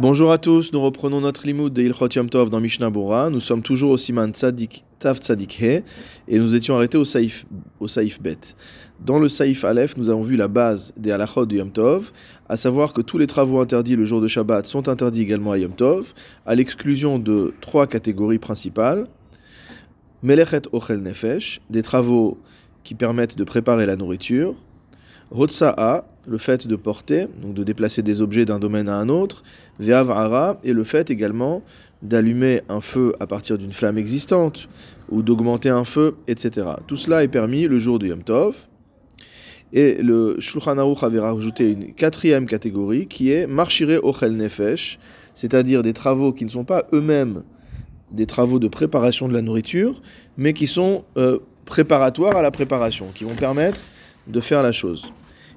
Bonjour à tous, nous reprenons notre limoud de Ilchot Yom Tov dans Mishnah Bora. Nous sommes toujours au Siman Tzadik, Tav Tzadik He et nous étions arrêtés au Saïf, au Saïf Bet. Dans le Saïf Aleph, nous avons vu la base des halachot de Yom Tov, à savoir que tous les travaux interdits le jour de Shabbat sont interdits également à Yom Tov, à l'exclusion de trois catégories principales. Melechet Ochel Nefesh, des travaux qui permettent de préparer la nourriture. Rotsa'a, le fait de porter, donc de déplacer des objets d'un domaine à un autre, Ve'avara, et le fait également d'allumer un feu à partir d'une flamme existante, ou d'augmenter un feu, etc. Tout cela est permis le jour du Yom Tov. Et le Shulchan Aruch avait rajouté une quatrième catégorie qui est Marchire Ochel Nefesh, c'est-à-dire des travaux qui ne sont pas eux-mêmes des travaux de préparation de la nourriture, mais qui sont euh, préparatoires à la préparation, qui vont permettre de faire la chose.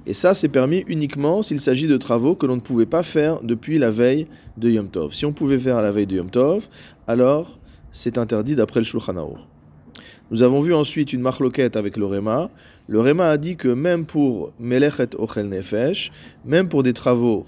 Et ça, c'est permis uniquement s'il s'agit de travaux que l'on ne pouvait pas faire depuis la veille de Yom Tov. Si on pouvait faire à la veille de Yom Tov, alors c'est interdit d'après le Shulchan Aruch. Nous avons vu ensuite une marloquette avec le Réma. Le Réma a dit que même pour Melechet Ochel Nefesh, même pour des travaux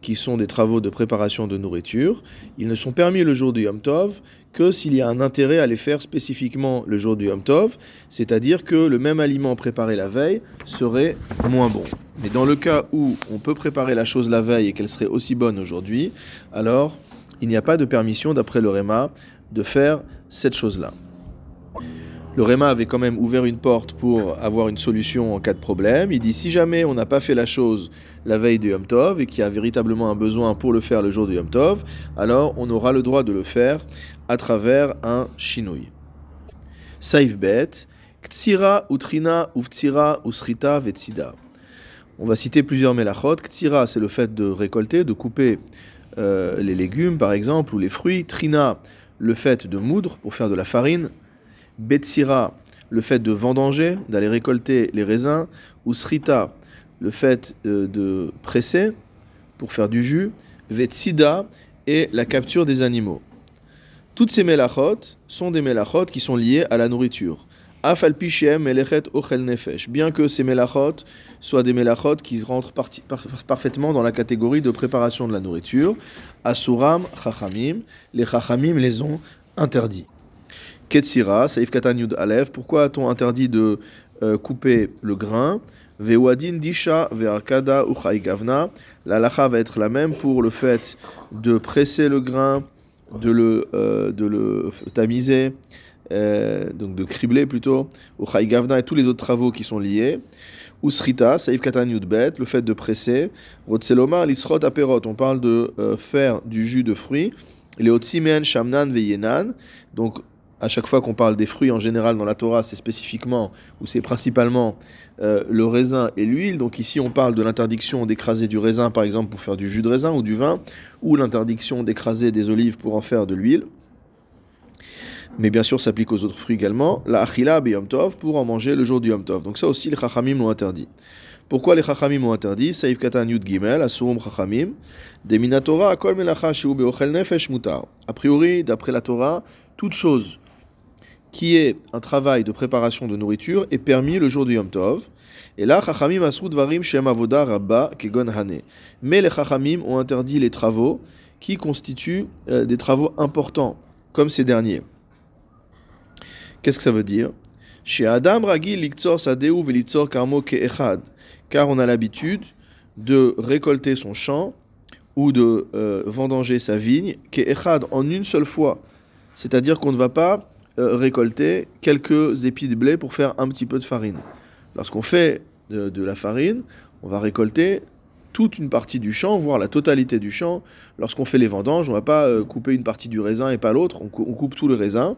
qui sont des travaux de préparation de nourriture, ils ne sont permis le jour du Yom Tov que s'il y a un intérêt à les faire spécifiquement le jour du Yom Tov, c'est-à-dire que le même aliment préparé la veille serait moins bon. Mais dans le cas où on peut préparer la chose la veille et qu'elle serait aussi bonne aujourd'hui, alors il n'y a pas de permission d'après le Réma de faire cette chose-là. Le Réma avait quand même ouvert une porte pour avoir une solution en cas de problème. Il dit si jamais on n'a pas fait la chose la veille du Yom Tov et qu'il y a véritablement un besoin pour le faire le jour du Yom Tov, alors on aura le droit de le faire à travers un shinui. Saif bet, ktsira, utrina, uftsira, usrita, vetsida. On va citer plusieurs melachot. Ktsira, c'est le fait de récolter, de couper euh, les légumes par exemple, ou les fruits. Trina, le fait de moudre pour faire de la farine. Betsira, le fait de vendanger, d'aller récolter les raisins, ou Srita, le fait euh, de presser pour faire du jus, Vetsida et la capture des animaux. Toutes ces mélachot sont des mélachot qui sont liées à la nourriture. Bien que ces mélachot soient des mélachot qui rentrent parfaitement dans la catégorie de préparation de la nourriture, Asuram chachamim, les chachamim les ont interdits. Ketsira, Saif Katanyud Alev, pourquoi a-t-on interdit de euh, couper le grain? Vewadin Disha Ve'arkada Gavna. La lacha va être la même pour le fait de presser le grain, de le, euh, de le tamiser, euh, donc de cribler plutôt, Gavna et tous les autres travaux qui sont liés. Usrita, Saif Katanyud Bet, le fait de presser. Rotseloma, Lisrot Aperot, on parle de faire du jus de fruits. Les Otsimen Shamnan Veyenan, donc à chaque fois qu'on parle des fruits en général dans la Torah, c'est spécifiquement ou c'est principalement euh, le raisin et l'huile. Donc ici, on parle de l'interdiction d'écraser du raisin, par exemple, pour faire du jus de raisin ou du vin, ou l'interdiction d'écraser des olives pour en faire de l'huile. Mais bien sûr, ça s'applique aux autres fruits également. La achila Yom Tov pour en manger le jour du Yom Tov. Donc ça aussi, les chachamim l'ont interdit. Pourquoi les chachamim l'ont interdit? Saïf katan yud gimel, asurum chachamim, de Torah, kol melacha nefesh mutar. A priori, d'après la Torah, toute chose qui est un travail de préparation de nourriture, est permis le jour du Yom Tov. Et là, Chachamim asrud varim shem avoda rabba kegon hane. Mais les Chachamim ont interdit les travaux qui constituent euh, des travaux importants, comme ces derniers. Qu'est-ce que ça veut dire? Chez Adam ragi liktsor sadeu velitzor karmo keechad. Car on a l'habitude de récolter son champ ou de euh, vendanger sa vigne keechad en une seule fois. C'est-à-dire qu'on ne va pas euh, récolter quelques épis de blé pour faire un petit peu de farine. Lorsqu'on fait de, la farine, on va récolter toute une partie du champ, voire la totalité du champ. Lorsqu'on fait les vendanges, on ne va pas euh, couper une partie du raisin et pas l'autre, on, coupe tout le raisin.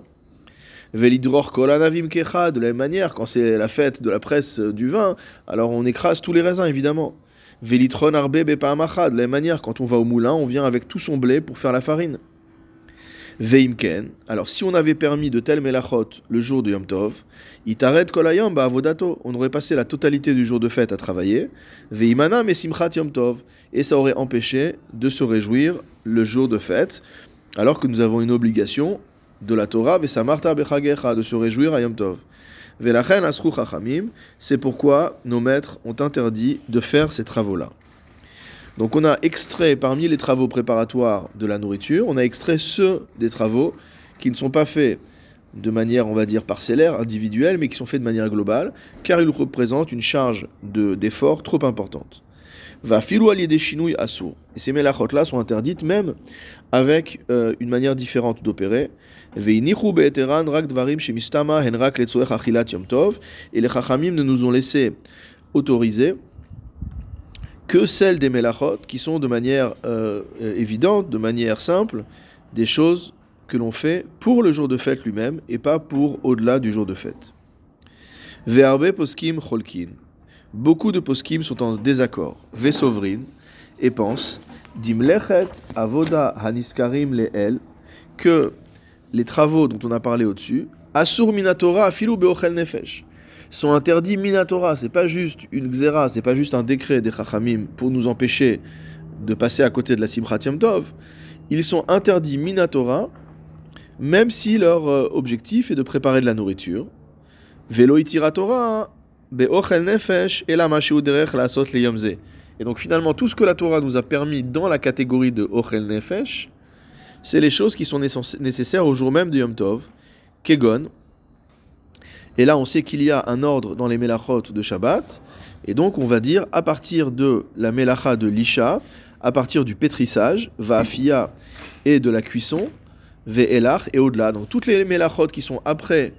Velidror kolanavim kecha, de la même manière, quand c'est la fête de la presse euh, du vin, alors on écrase tous les raisins évidemment. Velitron arbe de la même manière, quand on va au moulin, on vient avec tout son blé pour faire la farine. Veimken. Alors, si on avait permis de tel melachot le jour de Yom Tov, itaret kolayam avodato. On aurait passé la totalité du jour de fête à travailler. Veimana mesimchat Yom Tov. Et ça aurait empêché de se réjouir le jour de fête, alors que nous avons une obligation de la Torah, vesamarta bechagecha, de se réjouir à Yom Tov. Velachen asru chachamim. C'est pourquoi nos maîtres ont interdit de faire ces travaux-là. Donc on a extrait parmi les travaux préparatoires de la nourriture, on a extrait ceux des travaux qui ne sont pas faits de manière, on va dire, parcellaire, individuelle, mais qui sont faits de manière globale, car ils représentent une charge d'effort trop importante. Va filou des chinouilles assour. Et ces mélachot-là sont interdites même avec euh, une manière différente d'opérer. Et les chachamim ne nous ont laissé autoriser que celles des mélachot qui sont de manière euh, évidente, de manière simple, des choses que l'on fait pour le jour de fête lui-même et pas pour au-delà du jour de fête. Verbe poskim cholkin. Beaucoup de poskim sont en désaccord. Vesovrin et pensent dimlechet avoda haniskarim leel que les travaux dont on a parlé au-dessus, asur minatora afilu beochel nefesh, sont interdits minatora. C'est pas juste une xéra, c'est pas juste un décret des chachamim pour nous empêcher de passer à côté de la simchat tov. Ils sont interdits minatora même si leur euh, objectif est de préparer de la nourriture. Velo Torah, be'ochel nefesh, et la la sot Et donc finalement, tout ce que la Torah nous a permis dans la catégorie de ochel nefesh, c'est les choses qui sont nécessaires au jour même de Yom Tov, kegon. Et là, on sait qu'il y a un ordre dans les melachot de Shabbat, et donc on va dire à partir de la melacha de l'isha, à partir du pétrissage, va'afia et de la cuisson, ve'elach et au-delà. Donc toutes les melachot qui sont après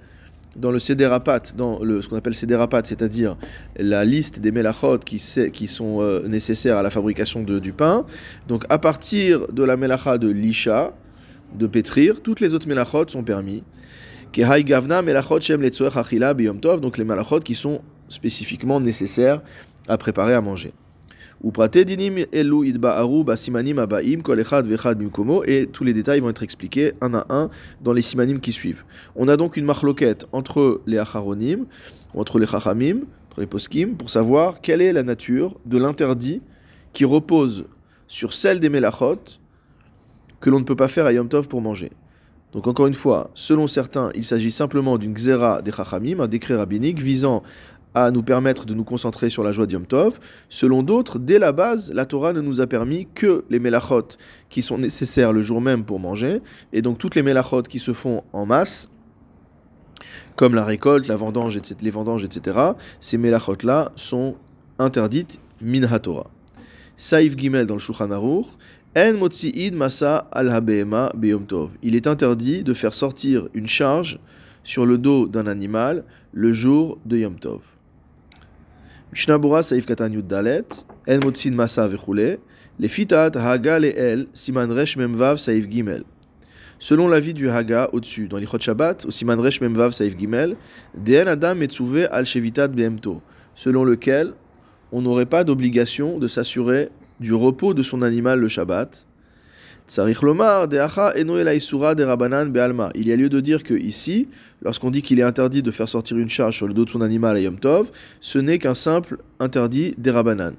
dans le Sederapat, dans le, ce qu'on appelle Sederapat, c'est-à-dire la liste des melachot qui, qui sont euh, nécessaires à la fabrication de, du pain. Donc à partir de la melacha de l'isha, de pétrir, toutes les autres melachot sont permis. Donc les melachot qui sont spécifiquement nécessaires à préparer à manger. Et tous les détails vont être expliqués un à un dans les simanim qui suivent. On a donc une marloquette entre les acharonim, entre les chachamim, entre les poskim, pour savoir quelle est la nature de l'interdit qui repose sur celle des melachot que l'on ne peut pas faire à Yom Tov pour manger. Donc encore une fois, selon certains, il s'agit simplement d'une xéra des chachamim, un décret rabbinique visant à nous permettre de nous concentrer sur la joie de Tov. Selon d'autres, dès la base, la Torah ne nous a permis que les melachot qui sont nécessaires le jour même pour manger, et donc toutes les melachot qui se font en masse, comme la récolte, la vendange, etc., les vendanges, etc., ces melachot-là sont interdites min Torah. Saïf Gimel dans le Shulchan Aruch, En motzi'id masa al beyom tov. Il est interdit de faire sortir une charge sur le dos d'un animal le jour de Yom Tov. Mishnabura Saif Katan Dalet, En Motsin Masa Vechule, les Fitat Haga El Siman Resh Memvav Saif Gimel. Selon l'avis du Haga au-dessus, dans l'Ichot Shabbat, au Siman Resh Memvav Saif Gimel, Den Adam Metsuve Al Shevitat Behemto, selon lequel on n'aurait pas d'obligation de s'assurer du repos de son animal le Shabbat, il y a lieu de dire que ici, lorsqu'on dit qu'il est interdit de faire sortir une charge sur le dos de son animal à Yom Tov, ce n'est qu'un simple interdit des Rabanan.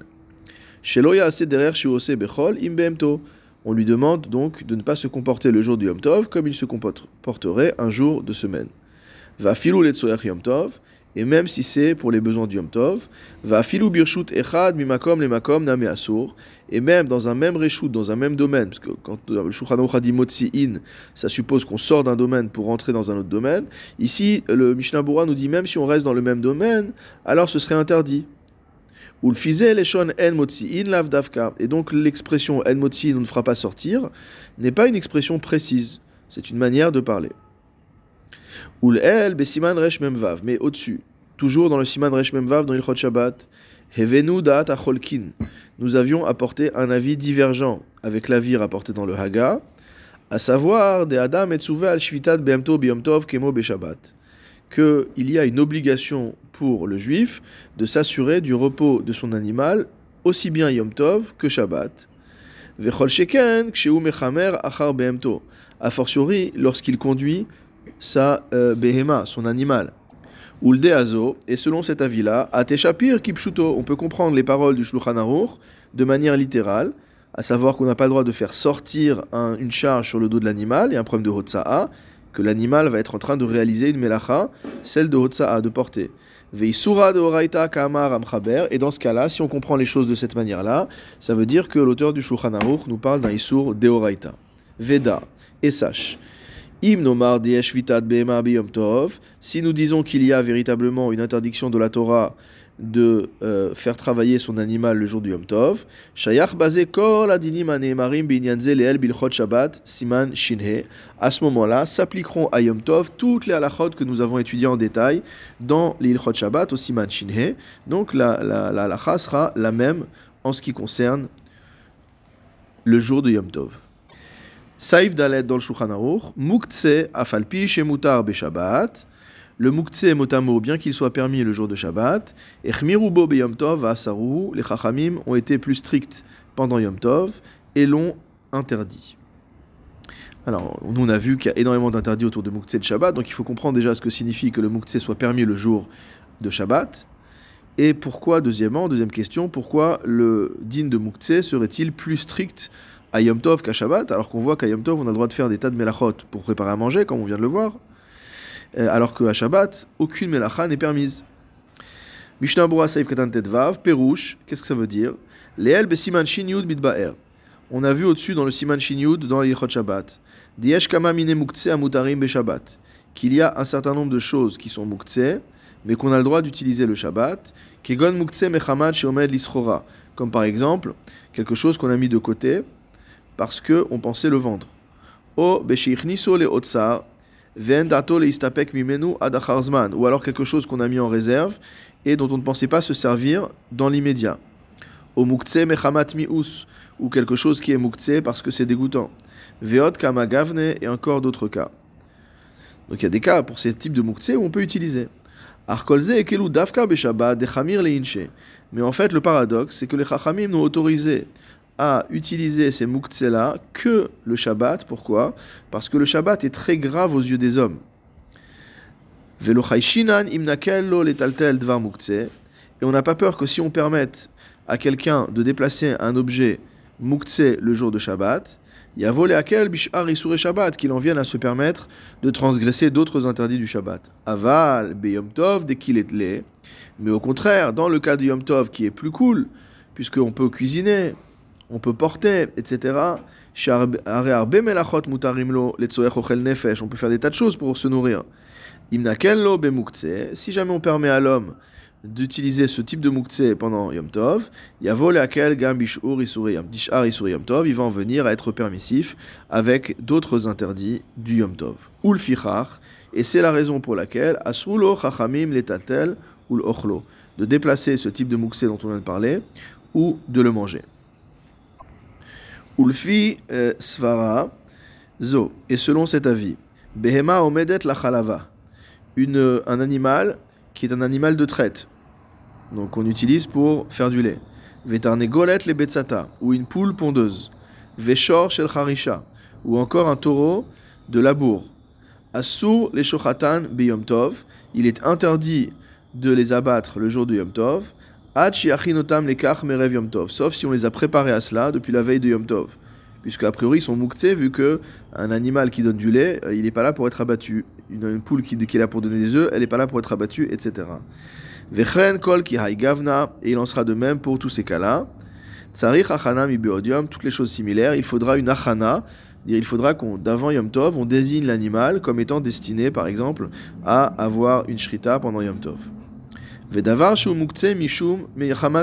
On lui demande donc de ne pas se comporter le jour du Yom Tov comme il se comporterait un jour de semaine. Va filou Yom Tov, et même si c'est pour les besoins du Yom Tov, va filou birshut echad mimakom le makom name asur, et même dans un même reshut, dans un même domaine, parce que quand le Shulchan dit motzi in, ça suppose qu'on sort d'un domaine pour rentrer dans un autre domaine. Ici, le Mishnah Bura nous dit même si on reste dans le même domaine, alors ce serait interdit. Ou le en lav davka. Et donc l'expression en motzi in, on ne fera pas sortir, n'est pas une expression précise. C'est une manière de parler. Ou el besiman resh memvav, mais au-dessus, toujours dans le siman resh memvav dans Ilchot Shabbat, hevenu da'at acholkin. Nous avions apporté un avis divergent avec l'avis rapporté dans le Haga, à savoir de Adam et al shvitat kemo be'shabbat, qu'il y a une obligation pour le juif de s'assurer du repos de son animal aussi bien Yom Tov que Shabbat. Vechol sheken achar a fortiori lorsqu'il conduit sa euh, behema, son animal. Ou le deazo, et selon cet avis-là, ateshapir kipshuto, on peut comprendre les paroles du Shulchan Aruch de manière littérale, à savoir qu'on n'a pas le droit de faire sortir une charge sur le dos de l'animal, et un problème de hotsa'a, que l'animal va être en train de réaliser une melacha, celle de Hotsa'a, de porter. Veisura de Horaita Kamar Amchaber, et dans ce cas-là, si on comprend les choses de cette manière-là, ça veut dire que l'auteur du Shulchan Aruch nous parle d'un Isur de Horaita. Veda, et sache. Si nous disons qu'il y a véritablement une interdiction de la Torah de euh, faire travailler son animal le jour du Yom Tov, Shabbat Siman Shinhe. À ce moment-là, s'appliqueront à Yom Tov toutes les halachot que nous avons étudiées en détail dans l'Ilchot Shabbat au Siman Shinhe. Donc la, la, la halacha sera la même en ce qui concerne le jour de Yom Tov. Saïf Dalet dans le Shulchan Aruch, Muktse afalpi shemutar beshabbat. Le Muktse motamo, bien qu'il soit permis le jour de Shabbat, et Chmirubo beyom tov asaru, les Chachamim ont été plus stricts pendant Yom Tov et l'ont interdit. Alors, nous on a vu qu'il y a énormément d'interdits autour de Muktse de Shabbat, donc il faut comprendre déjà ce que signifie que le Muktse soit permis le jour de Shabbat. Et pourquoi, deuxièmement, deuxième question, pourquoi le din de Muktse serait-il plus strict à qu'à Shabbat, alors qu'on voit qu'à Yom Tov, on a le droit de faire des tas de melachot pour préparer à manger, comme on vient de le voir, euh, alors qu'à Shabbat, aucune melacha n'est permise. Mishnah Bura Saif Katan Tedvav, Perouche, qu'est-ce que ça veut dire? Leel Besiman Shin Yud Midbaer. On a vu au-dessus dans le Siman Shin Yud, dans l'Ilchot Shabbat, Diesh Kama Mine Amutarim Be Shabbat, qu'il y a un certain nombre de choses qui sont Muktse, mais qu'on a le droit d'utiliser le Shabbat, Kegon Muktse Mechamad comme par exemple quelque chose qu'on a mis de côté, parce qu'on pensait le vendre. Ou alors quelque chose qu'on a mis en réserve et dont on ne pensait pas se servir dans l'immédiat. Ou ou quelque chose qui est muktse parce que c'est dégoûtant. Veot kamagavne et encore d'autres cas. Donc il y a des cas pour ces types de muktse où on peut utiliser. Mais en fait, le paradoxe, c'est que les chachamim nous autorisé à utiliser ces muktse-là que le Shabbat. Pourquoi? Parce que le Shabbat est très grave aux yeux des hommes. Et on n'a pas peur que si on permette à quelqu'un de déplacer un objet muktse le jour de Shabbat, il a volé à Shabbat qu'il en vienne à se permettre de transgresser d'autres interdits du Shabbat. Aval beyom tov. Mais au contraire, dans le cas de Yom Tov qui est plus cool, puisqu'on peut cuisiner, on peut porter, etc. On peut faire des tas de choses pour se nourrir. Si jamais on permet à l'homme d'utiliser ce type de muktzeh pendant Yom Tov, il va en venir à être permissif avec d'autres interdits du Yom Tov. Et c'est la raison pour laquelle Chachamim letatel ou de déplacer ce type de muktzeh dont on vient de parler ou de le manger. Ulfi euh, svara zo. Et selon cet avis, behema omedet la chalava. Une, un animal qui est un animal de traite. Donc on utilise pour faire du lait. Vetarnegolet le betsata. Ou une poule pondeuse. Veshor shel charisha. Ou encore un taureau de labour. Assur les shochatan biyom tov. Il est interdit de les abattre le jour de Yom Tov. Sauf si on les a préparés à cela depuis la veille de Yom Tov. Puisque a priori ils sont mukte vu que un animal qui donne du lait, euh, il n'est pas là pour être abattu. Une, poule qui, est là pour donner des œufs, elle n'est pas là pour être abattue, etc. Vechen kol ki gavna, et il en sera de même pour tous ces cas-là. Tsarich achana mi toutes les choses similaires, il faudra une achana, il faudra qu'on, d'avant Yom Tov, on désigne l'animal comme étant destiné, par exemple, à avoir une shrita pendant Yom Tov.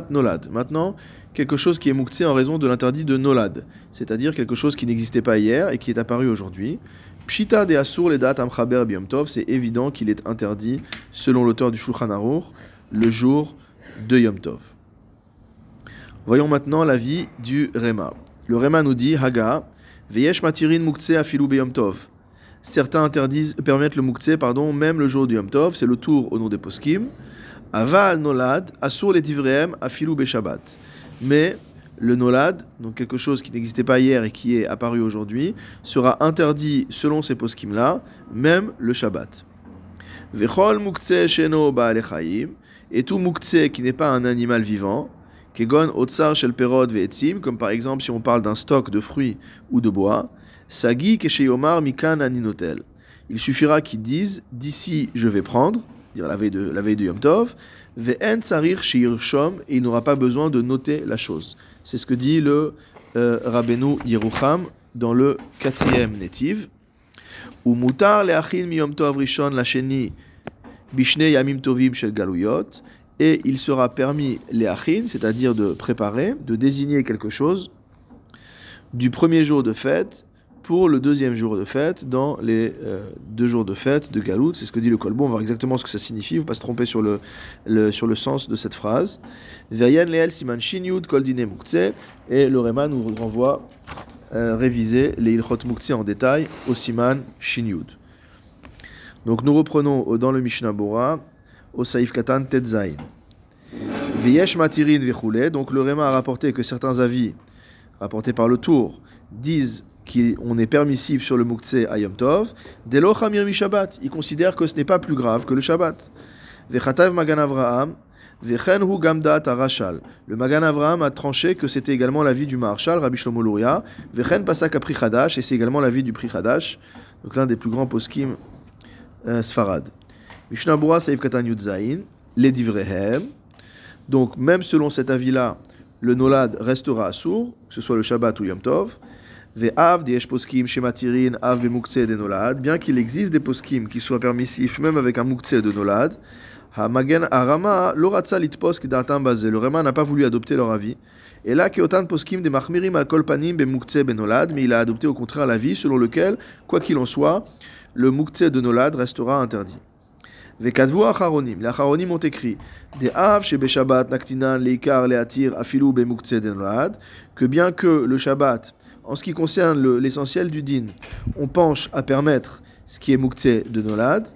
Nolad. Maintenant, quelque chose qui est muktzé en raison de l'interdit de nolad, c'est-à-dire quelque chose qui n'existait pas hier et qui est apparu aujourd'hui. Pshita de asur les dates amchaber tov, c'est évident qu'il est interdit, selon l'auteur du Shulchan Aruch, le jour de Yom Tov. Voyons maintenant l'avis du Rema. Le Rema nous dit Haga, veyesh matirin muktzé afilu beyom tov. Certains interdisent, permettent le muktzé, pardon, même le jour du Yom Tov, c'est le tour au nom des poskim. Aval nolad, asur les tivreem afilu Shabbat. Mais le nolad, donc quelque chose qui n'existait pas hier et qui est apparu aujourd'hui, sera interdit selon ces poskim-là, même le Shabbat. Vechol muktzeh sheno et tout muktzeh qui n'est pas un animal vivant, kegon otsar shel perod ve'etzim, comme par exemple si on parle d'un stock de fruits ou de bois, sagi kesheyomar mikan aninotel. il suffira qu'ils disent d'ici je vais prendre, dire la veille de, la veille de Yom Tov, ve'en sarir shir shom, et il n'aura pas besoin de noter la chose. C'est ce que dit le euh, Rabbeinu Yerucham dans le quatrième Netiv. Ou mutar le'achin mi Yom Tov rishon bishne yamim tovim shel galuyot, et il sera permis les achin, c'est-à-dire de préparer, de désigner quelque chose du premier jour de fête pour le deuxième jour de fête dans les euh, deux jours de fête de Galout. C'est ce que dit le Colbon. On va voir exactement ce que ça signifie. Il ne pas se tromper sur le, sur le sens de cette phrase. Et le Réma nous renvoie euh, réviser les ilchot mukhtse en détail au siman shinyud. Donc nous reprenons dans le Mishnah Bora au Saïf Katan Tetzain. Veyesh matirin. Donc le Réma a rapporté que certains avis rapportés par le Tour disent qu'on est permissif sur le Moukhtse à Yom Tov, Chamir mi Shabbat. Il considère que ce n'est pas plus grave que le Shabbat. Vechatav Magan Avraham, Vechen hu gamdat arashal. Le Magan Avraham a tranché que c'était également l'avis du Maharshal, Rabbi Shlomo Luria. Vechen pasak Pri et c'est également l'avis du Pri Chadash, donc l'un des plus grands poskim euh, Sfarad. Mishnah Bura Saif Katan Yudzain, les. Donc, même selon cet avis-là, le Nolad restera sourd, que ce soit le Shabbat ou Yom Tov. Bien qu'il existe des poskim qui soient permissifs même avec un muktzeh de nolad. Hamagen arama loratza litposk datam. Le Rama n'a pas voulu adopter leur avis. Et là, keotan poskim de machmirim al kolpanim be muktzeh benolad. Mais il a adopté au contraire l'avis selon lequel, quoi qu'il en soit, le muktzeh de nolad restera interdit. Vekadvu acharonim. Les acharonim ont écrit des av chez Shabbat naktinan leikar leatir afilu be en ce qui concerne l'essentiel du din, on penche à permettre ce qui est muktzeh de Nolad,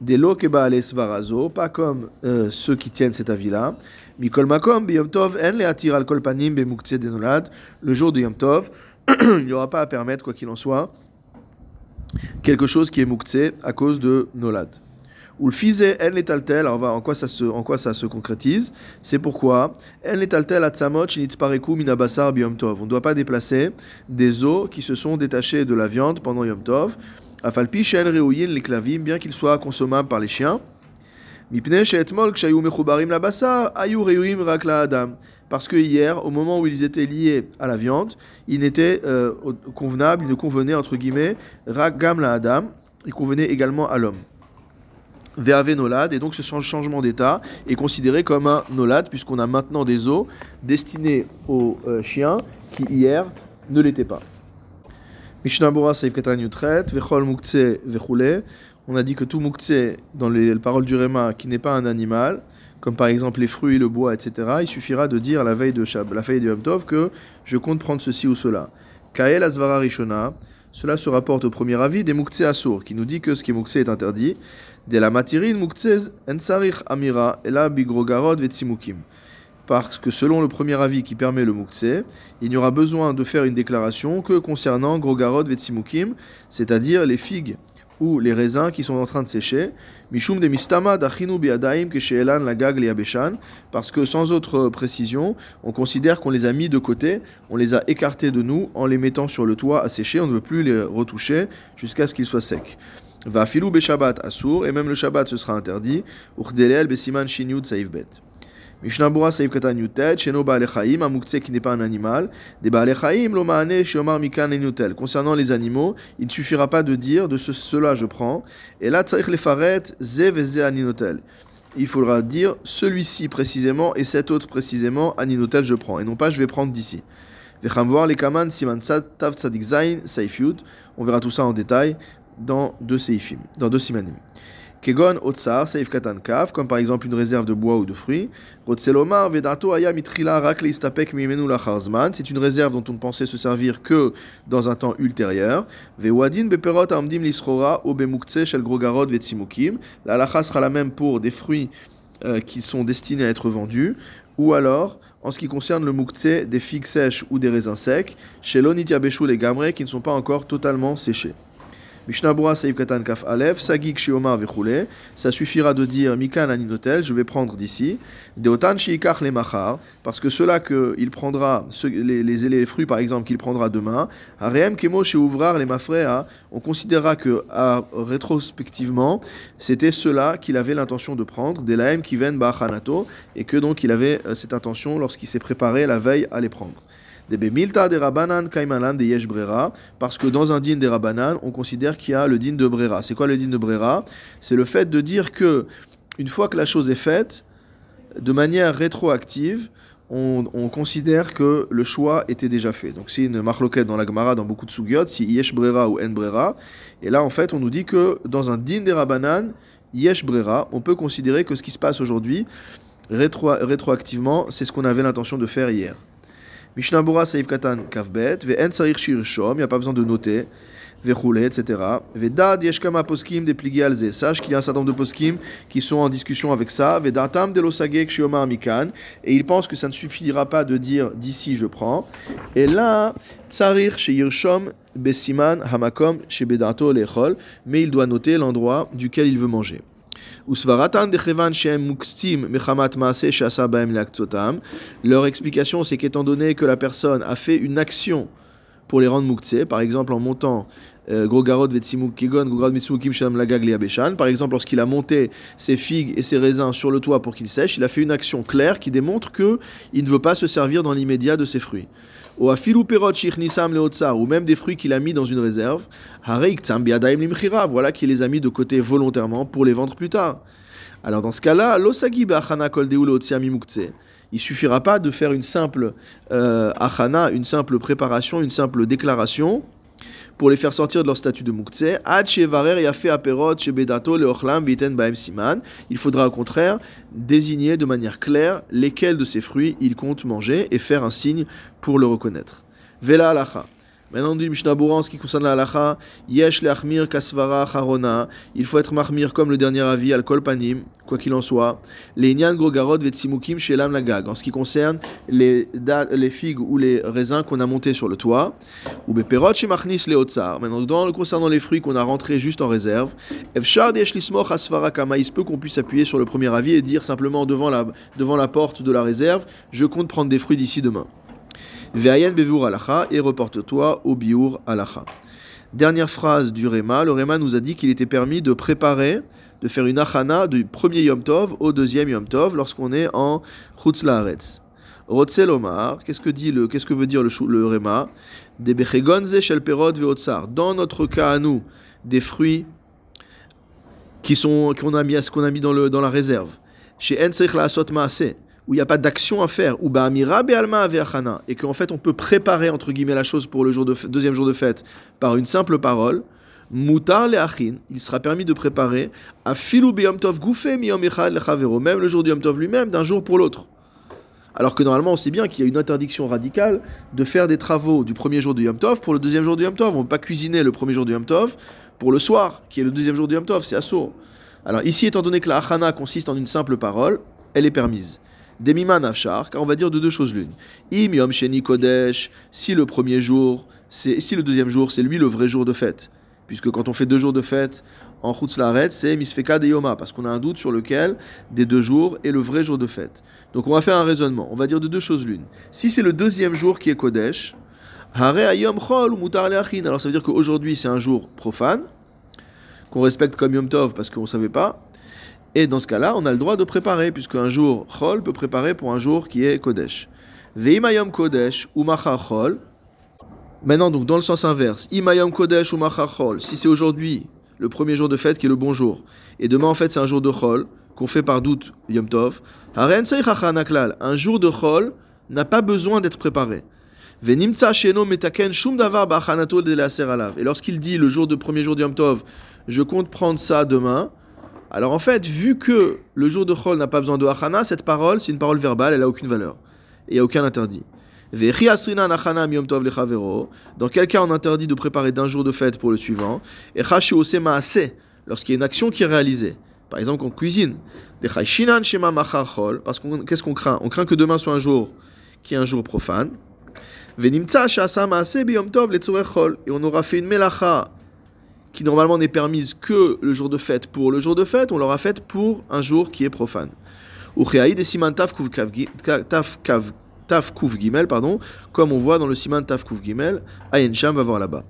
des lokeba svarazo, pas comme euh, ceux qui tiennent cet avis-là. Mikol makom, en le al kolpanim be de Nolad. Le jour de Yom Tov, il n'y aura pas à permettre, quoi qu'il en soit, quelque chose qui est muktzeh à cause de Nolad. Ou le en letaltel, alors en quoi ça se, en quoi ça se concrétise? C'est pourquoi en letaltel atzamot shinitpareku minabasar biyom tov. On ne doit pas déplacer des os qui se sont détachés de la viande pendant yom tov. Afalpi shen reuyin les clavim, bien qu'ils soient consommables par les chiens. Parce que hier, au moment où ils étaient liés à la viande, ils n'étaient euh, convenables, ils ne convenaient entre guillemets rak gam la adam. Ils convenaient également à l'homme. VAV Nolad, et donc ce changement d'état est considéré comme un Nolad, puisqu'on a maintenant des os destinés aux euh, chiens qui hier ne l'étaient pas. On a dit que tout Mukhtse, dans les, paroles du Réma, qui n'est pas un animal, comme par exemple les fruits, le bois, etc., il suffira de dire la veille de Shab, la veille de Yom que je compte prendre ceci ou cela. Kael Asvara Rishona, cela se rapporte au premier avis des Mukhtse Assour, qui nous dit que ce qui est Mukhtse est interdit de la muktzez ensarich amira et la bigrogarod vetsimukim. Parce que selon le premier avis qui permet le muktzeh, il n'y aura besoin de faire une déclaration que concernant grogarod vetsimukim, c'est-à-dire les figues ou les raisins qui sont en train de sécher. Mishum de mistama dachinu biadaim kesheelan lagag liabeshan, parce que sans autre précision, on considère qu'on les a mis de côté, on les a écartés de nous en les mettant sur le toit à sécher, on ne veut plus les retoucher jusqu'à ce qu'ils soient secs. Va filou be Shabbat assour, et même le Shabbat ce sera interdit. Uchdelel besiman shinyud saif bet. Mishnah Bura saif katan yutet, sheno ba'alechaim, un mouktsé qui n'est pas un animal. Des ba'alechaim lo ma'ane shomar mikan enutel. Concernant les animaux, il ne suffira pas de dire de ce, cela je prends. Et là, tsaich lefaret, ze veze aninotel. Il faudra dire celui-ci précisément et cet autre précisément, aninotel je prends. Et non pas je vais prendre d'ici. Voir les kaman siman tav tzadik zain saif yud. On verra tout ça en détail dans deux seifim, dans deux simanim. Kegon otsar seif katan kaf, comme par exemple une réserve de bois ou de fruits. Rotselomar vedato aya mitrila rakle istapek mimenu lacharzman. C'est une réserve dont on ne pensait se servir que dans un temps ultérieur. Vewadin beperot amdim lisrora o bemukse shel grogarod vetsimukim. La lacha sera la même pour des fruits euh, qui sont destinés à être vendus. Ou alors, en ce qui concerne le mukse des figues sèches ou des raisins secs, chez l'onitia les gamre qui ne sont pas encore totalement séchés. Ça suffira de dire Mikan Aninotel, je vais prendre d'ici, Deotan Shiikach le Machar, parce que cela qu'il prendra, les, les, fruits par exemple qu'il prendra demain, Areem Kemo Ouvrar les Mafrea, on considérera que à, rétrospectivement, c'était cela qu'il avait l'intention de prendre, des Laem Kiven Ba'achanato, et que donc il avait euh, cette intention lorsqu'il s'est préparé la veille à les prendre. Parce que dans un din des Rabanan, on considère qu'il y a le din de Brera. C'est quoi le din de Brera? C'est le fait de dire que, une fois que la chose est faite, de manière rétroactive, on, considère que le choix était déjà fait. Donc c'est une marloquette dans la Gemara, dans beaucoup de sugyot, si yesh brera ou en brera. Et là, en fait, on nous dit que dans un din des Rabanan, yesh brera, on peut considérer que ce qui se passe aujourd'hui, rétroactivement, c'est ce qu'on avait l'intention de faire hier. Mishnabura Saif Katan Kavbet, Ve'en Sarich Shirshom, il n'y a pas besoin de noter, Ve'choule, etc. Ve'dad Yeshkama Poskim Depligi Alze, sache qu'il y a un certain nombre de Poskim qui sont en discussion avec ça, Ve'datam Delosage Kshioma Amikan, et ils pensent que ça ne suffira pas de dire d'ici je prends. Et là, Tsarich Shirshom Besiman Hamakom Shebedato Lechol, mais il doit noter l'endroit duquel il veut manger. Leur explication, c'est qu'étant donné que la personne a fait une action pour les rendre muktsé, par exemple en montant euh, par exemple, lorsqu'il a monté ses figues et ses raisins sur le toit pour qu'ils sèchent, il a fait une action claire qui démontre que il ne veut pas se servir dans l'immédiat de ses fruits. Ou ou même des fruits qu'il a mis dans une réserve. Voilà qu'il les a mis de côté volontairement pour les vendre plus tard. Alors dans ce cas-là, il suffira pas de faire une simple euh, achana, une simple préparation, une simple déclaration pour les faire sortir de leur statut de Moukhtse. Il faudra au contraire désigner de manière claire lesquels de ces fruits il compte manger et faire un signe pour le reconnaître. Vela alacha. Maintenant, on dit Mishnah en ce qui concerne la halacha, Yesh le'achmir kasvara charona, il faut être mahmir comme le dernier avis, al kol panim, quoi qu'il en soit, les inyan grogarod vetsimukim shelam lagag, en ce qui concerne les, les figues ou les raisins qu'on a montés sur le toit, ou beperot shemachnis leotzar, maintenant, concernant les fruits qu'on a rentrés juste en réserve, efshar yesh lismoch kama, il qu'on puisse appuyer sur le premier avis et dire simplement devant la, devant la porte de la réserve, je compte prendre des fruits d'ici demain. Ve'ayen bevur alacha et reporte-toi au biur alacha. Dernière phrase du Réma, le Réma nous a dit qu'il était permis de préparer, de faire une achana du premier Yom Tov au deuxième Yom Tov lorsqu'on est en Chutz Laaretz. Rotzelomar, qu'est-ce que dit le, qu'est-ce que veut dire le, le Réma Des bechegonze shel perot veotsar. Dans notre cas à nous, des fruits qui sont qu'on a mis, qu'on a mis dans le dans la réserve. Chez En la asot où il n'y a pas d'action à faire, ou ba'amira be'alma et qu'en fait on peut préparer entre guillemets la chose pour le deuxième jour de fête par une simple parole, mutar le'achin, il sera permis de préparer à filu biyom tov goufé miyom echad même le jour du yom tov lui-même, d'un jour pour l'autre. Alors que normalement on sait bien qu'il y a une interdiction radicale de faire des travaux du premier jour du yom tov pour le deuxième jour du yom tov. On ne peut pas cuisiner le premier jour du yom tov pour le soir, qui est le deuxième jour du yom tov, c'est assaut. Alors ici, étant donné que la achana consiste en une simple parole, elle est permise. Car on va dire de deux choses l'une. Im Yom Sheni Kodesh, si le premier jour, c'est, si le deuxième jour, c'est lui le vrai jour de fête. Puisque quand on fait deux jours de fête en Laret, c'est Misfeka de Yoma, parce qu'on a un doute sur lequel des deux jours est le vrai jour de fête. Donc on va faire un raisonnement. On va dire de deux choses l'une. Si c'est le deuxième jour qui est Kodesh, Alors ça veut dire qu'aujourd'hui c'est un jour profane, qu'on respecte comme Yom Tov parce qu'on ne savait pas. Et dans ce cas-là, on a le droit de préparer, puisque un jour Chol peut préparer pour un jour qui est Kodesh. Veimayom Kodesh ou Chol. Maintenant, donc, dans le sens inverse, Imayom Kodesh ou Chol, si c'est aujourd'hui le premier jour de fête qui est le bon jour, et demain en fait c'est un jour de Chol, qu'on fait par doute Yom Tov, un jour de Chol n'a pas besoin d'être préparé. Et lorsqu'il dit le jour de premier jour de Yom Tov, je compte prendre ça demain, alors en fait, vu que le jour de Chol n'a pas besoin de Hachana, cette parole, c'est une parole verbale, elle n'a aucune valeur. Et il n'y a aucun interdit. Dans quel cas on interdit de préparer d'un jour de fête pour le suivant? Et lorsqu'il y a une action qui est réalisée. Par exemple, on cuisine. Parce qu'on qu'est-ce qu'on craint? On craint que demain soit un jour qui est un jour profane. Et on aura fait une melacha qui normalement n'est permise que le jour de fête pour le jour de fête, on l'aura faite pour un jour qui est profane. Uchéaïd et siman taf kouf gimel, pardon, comme on voit dans le siman taf kouf gimel, Ayen Sham va voir là-bas.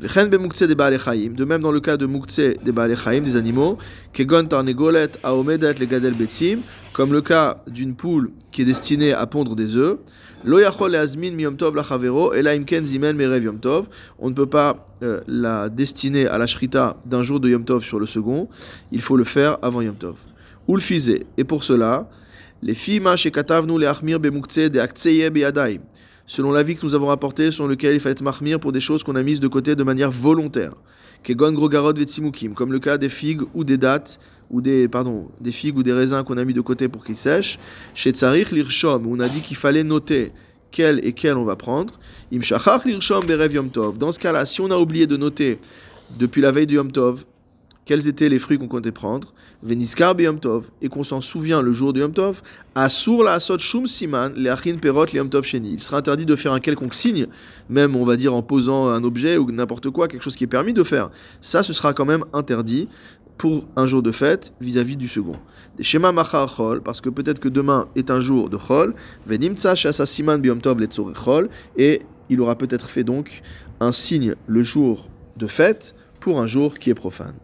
De même dans le cas de Mukhtse des Baale des animaux, Kegon Tarnegolet Aomedet le Gadel Betzim, comme le cas d'une poule qui est destinée à pondre des œufs, On ne peut pas euh, la destiner à la shrita d'un jour de Yom Tov sur le second, il faut le faire avant Yom Tov. Ou le et pour cela, les filles Shekatavnu le Achmir Bemukhtse de Aktseye selon l'avis que nous avons rapporté, sur lequel il fallait marmir pour des choses qu'on a mises de côté de manière volontaire. Kegon grogarod vetsimukim, comme le cas des figues ou des dates, ou des, pardon, des figues ou des raisins qu'on a mis de côté pour qu'ils sèchent. Chez Tsarich lirshom, où on a dit qu'il fallait noter quel et quel on va prendre. Imshachach lirshom berev yom tov. Dans ce cas-là, si on a oublié de noter depuis la veille du yom tov, quels étaient les fruits qu'on comptait prendre, Veniskar et qu'on s'en souvient le jour de Yom Tov, la Shum Siman, le Achin Perot Yom Tov Sheni. Il sera interdit de faire un quelconque signe, même on va dire en posant un objet ou n'importe quoi, quelque chose qui est permis de faire. Ça, ce sera quand même interdit pour un jour de fête vis-à-vis du second. Des machar chol, parce que peut-être que demain est un jour de chol, venimtsa siman biyom tov chol, et il aura peut-être fait donc un signe le jour de fête pour un jour qui est profane.